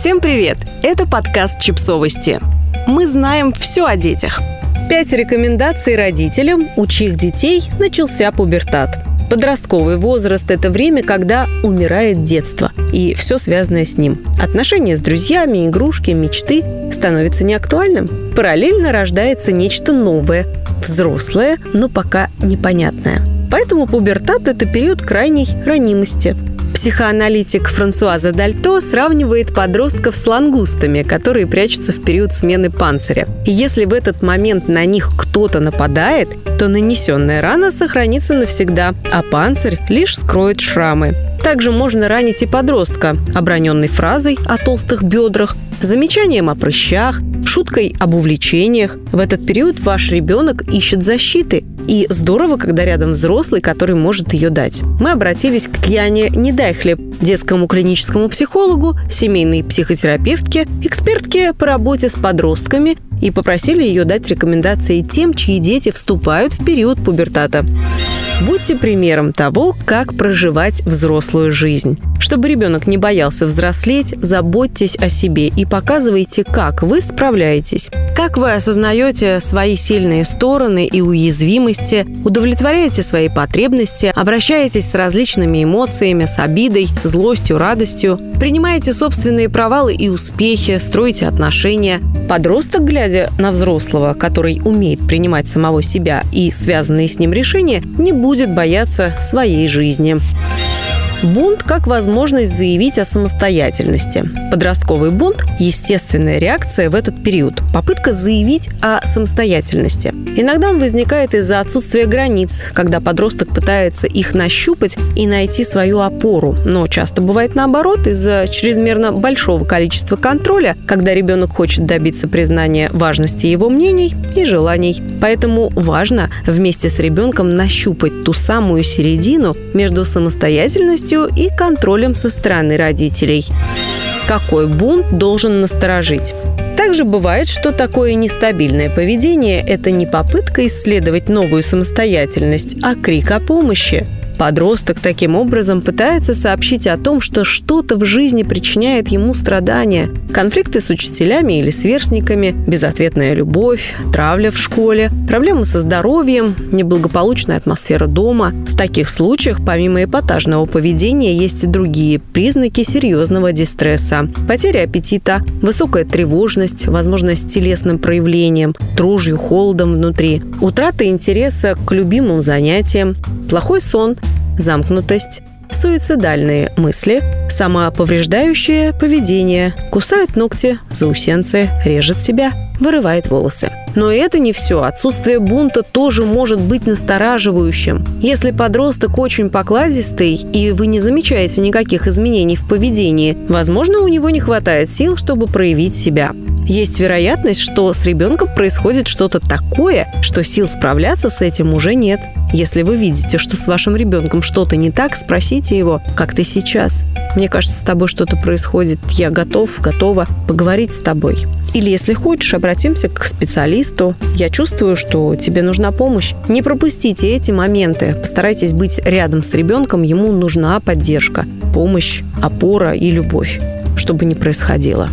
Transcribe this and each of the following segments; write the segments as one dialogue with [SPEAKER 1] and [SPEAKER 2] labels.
[SPEAKER 1] Всем привет! Это подкаст «Чипсовости». Мы знаем все о детях. Пять рекомендаций родителям, у чьих детей начался пубертат. Подростковый возраст – это время, когда умирает детство и все связанное с ним. Отношения с друзьями, игрушки, мечты становятся неактуальным. Параллельно рождается нечто новое, взрослое, но пока непонятное. Поэтому пубертат – это период крайней ранимости – Психоаналитик Франсуаза Дальто сравнивает подростков с лангустами, которые прячутся в период смены панциря. Если в этот момент на них кто-то нападает, то нанесенная рана сохранится навсегда, а панцирь лишь скроет шрамы. Также можно ранить и подростка, оброненной фразой о толстых бедрах, замечанием о прыщах, шуткой об увлечениях. В этот период ваш ребенок ищет защиты. И здорово, когда рядом взрослый, который может ее дать. Мы обратились к Яне Недайхлеб, детскому клиническому психологу, семейной психотерапевтке, экспертке по работе с подростками и попросили ее дать рекомендации тем, чьи дети вступают в период пубертата. Будьте примером того, как проживать взрослую жизнь. Чтобы ребенок не боялся взрослеть, заботьтесь о себе и показывайте, как вы справляетесь. Как вы осознаете свои сильные стороны и уязвимости, удовлетворяете свои потребности, обращаетесь с различными эмоциями, с обидой, злостью, радостью, принимаете собственные провалы и успехи, строите отношения. Подросток, глядя на взрослого, который умеет принимать самого себя и связанные с ним решения, не будет бояться своей жизни. Бунт как возможность заявить о самостоятельности. Подростковый бунт – естественная реакция в этот период. Попытка заявить о самостоятельности. Иногда он возникает из-за отсутствия границ, когда подросток пытается их нащупать и найти свою опору. Но часто бывает наоборот, из-за чрезмерно большого количества контроля, когда ребенок хочет добиться признания важности его мнений и желаний. Поэтому важно вместе с ребенком нащупать ту самую середину между самостоятельностью властью и контролем со стороны родителей. Какой бунт должен насторожить? Также бывает, что такое нестабильное поведение – это не попытка исследовать новую самостоятельность, а крик о помощи – Подросток таким образом пытается сообщить о том, что что-то в жизни причиняет ему страдания. Конфликты с учителями или сверстниками, безответная любовь, травля в школе, проблемы со здоровьем, неблагополучная атмосфера дома. В таких случаях, помимо эпатажного поведения, есть и другие признаки серьезного дистресса. Потеря аппетита, высокая тревожность, возможность с телесным проявлением, дрожью, холодом внутри, утрата интереса к любимым занятиям, плохой сон, замкнутость, суицидальные мысли, самоповреждающее поведение, кусает ногти, заусенцы, режет себя, вырывает волосы. Но это не все. Отсутствие бунта тоже может быть настораживающим. Если подросток очень покладистый, и вы не замечаете никаких изменений в поведении, возможно, у него не хватает сил, чтобы проявить себя. Есть вероятность, что с ребенком происходит что-то такое, что сил справляться с этим уже нет. Если вы видите, что с вашим ребенком что-то не так, спросите его, как ты сейчас. Мне кажется, с тобой что-то происходит. Я готов, готова поговорить с тобой. Или, если хочешь, обратимся к специалисту. Я чувствую, что тебе нужна помощь. Не пропустите эти моменты. Постарайтесь быть рядом с ребенком. Ему нужна поддержка, помощь, опора и любовь, чтобы не происходило.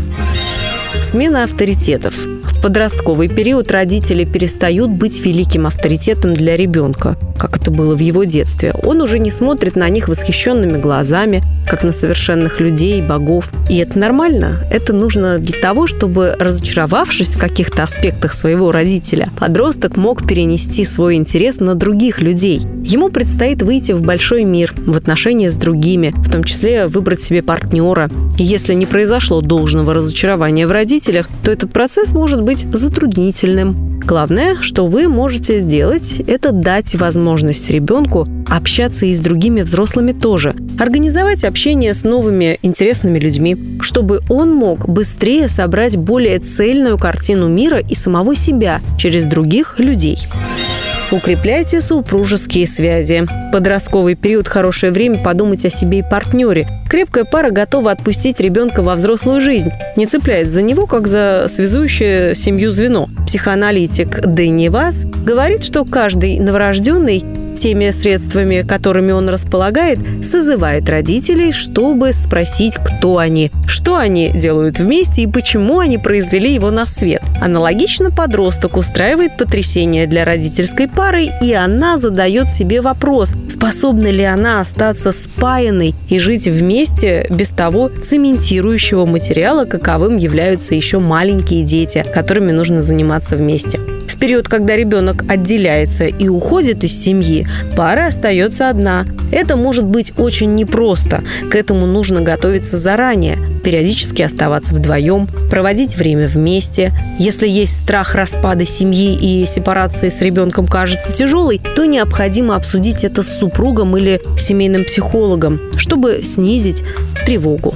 [SPEAKER 1] Смена авторитетов. Подростковый период родители перестают быть великим авторитетом для ребенка, как это было в его детстве. Он уже не смотрит на них восхищенными глазами, как на совершенных людей, богов. И это нормально. Это нужно для того, чтобы, разочаровавшись в каких-то аспектах своего родителя, подросток мог перенести свой интерес на других людей. Ему предстоит выйти в большой мир, в отношения с другими, в том числе выбрать себе партнера. И если не произошло должного разочарования в родителях, то этот процесс может быть затруднительным. Главное, что вы можете сделать, это дать возможность ребенку общаться и с другими взрослыми тоже. Организовать общение с новыми интересными людьми, чтобы он мог быстрее собрать более цельную картину мира и самого себя через других людей. Укрепляйте супружеские связи. Подростковый период – хорошее время подумать о себе и партнере. Крепкая пара готова отпустить ребенка во взрослую жизнь, не цепляясь за него, как за связующее семью звено. Психоаналитик Дэнни Вас говорит, что каждый новорожденный теми средствами, которыми он располагает, созывает родителей, чтобы спросить, кто они, что они делают вместе и почему они произвели его на свет. Аналогично подросток устраивает потрясение для родительской пары, и она задает себе вопрос, способна ли она остаться спаянной и жить вместе без того цементирующего материала, каковым являются еще маленькие дети, которыми нужно заниматься вместе. Период, когда ребенок отделяется и уходит из семьи, пара остается одна. Это может быть очень непросто. К этому нужно готовиться заранее, периодически оставаться вдвоем, проводить время вместе. Если есть страх распада семьи и сепарации с ребенком кажется тяжелой, то необходимо обсудить это с супругом или семейным психологом, чтобы снизить тревогу.